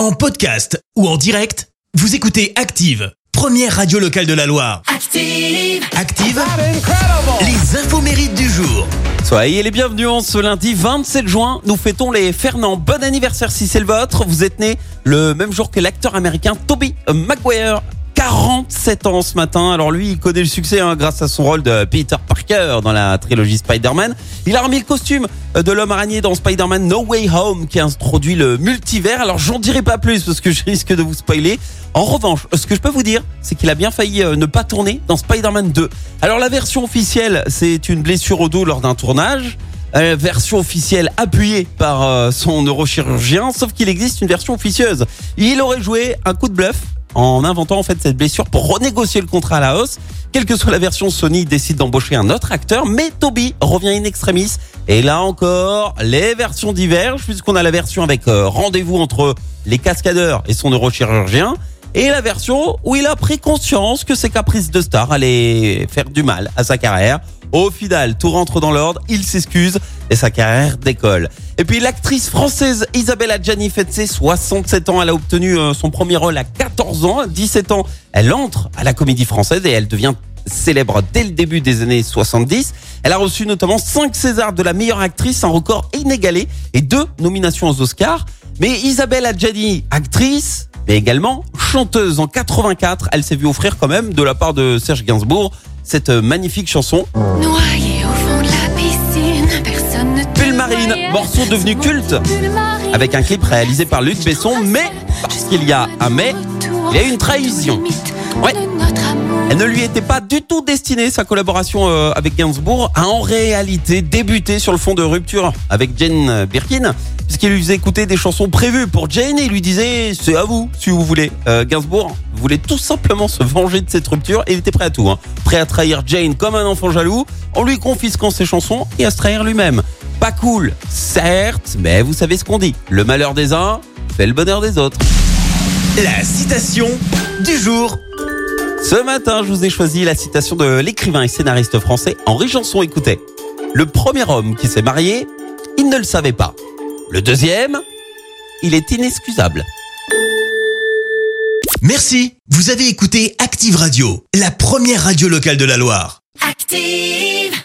En podcast ou en direct, vous écoutez Active, première radio locale de la Loire. Active. Active, les infos mérites du jour. Soyez les bienvenus en ce lundi 27 juin. Nous fêtons les Fernand. Bon anniversaire si c'est le vôtre. Vous êtes né le même jour que l'acteur américain Toby Maguire. 47 ans ce matin. Alors lui, il connaît le succès hein, grâce à son rôle de Peter Parker dans la trilogie Spider-Man. Il a remis le costume de l'homme araignée dans Spider-Man No Way Home qui introduit le multivers. Alors j'en dirai pas plus parce que je risque de vous spoiler. En revanche, ce que je peux vous dire, c'est qu'il a bien failli euh, ne pas tourner dans Spider-Man 2. Alors la version officielle, c'est une blessure au dos lors d'un tournage. Euh, version officielle appuyée par euh, son neurochirurgien, sauf qu'il existe une version officieuse. Il aurait joué un coup de bluff en inventant en fait cette blessure pour renégocier le contrat à la hausse. Quelle que soit la version, Sony décide d'embaucher un autre acteur, mais Toby revient in extremis. Et là encore, les versions divergent puisqu'on a la version avec euh, rendez-vous entre les cascadeurs et son neurochirurgien. Et la version où il a pris conscience que ses caprices de star allaient faire du mal à sa carrière. Au final, tout rentre dans l'ordre, il s'excuse et sa carrière décolle. Et puis l'actrice française Isabelle Adjani fête ses 67 ans. Elle a obtenu euh, son premier rôle à 14 ans. À 17 ans, elle entre à la comédie française et elle devient célèbre dès le début des années 70. Elle a reçu notamment 5 Césars de la meilleure actrice, un record inégalé, et deux nominations aux Oscars. Mais Isabelle Adjani, actrice, mais également chanteuse en 84, elle s'est vue offrir quand même de la part de Serge Gainsbourg cette magnifique chanson. Morceau devenu culte, avec un clip réalisé par Luc Besson, mais parce qu'il y a un mais, il y a une trahison. Ouais. Elle ne lui était pas du tout destinée, sa collaboration euh, avec Gainsbourg a en réalité débuté sur le fond de rupture avec Jane Birkin, puisqu'il lui faisait écouter des chansons prévues pour Jane et lui disait c'est à vous si vous voulez. Euh, Gainsbourg voulait tout simplement se venger de cette rupture et il était prêt à tout. hein. Prêt à trahir Jane comme un enfant jaloux, en lui confisquant ses chansons et à se trahir lui-même. Pas cool, certes, mais vous savez ce qu'on dit. Le malheur des uns fait le bonheur des autres. La citation du jour. Ce matin, je vous ai choisi la citation de l'écrivain et scénariste français Henri Janson. Écoutez, le premier homme qui s'est marié, il ne le savait pas. Le deuxième, il est inexcusable. Merci, vous avez écouté Active Radio, la première radio locale de la Loire. Active.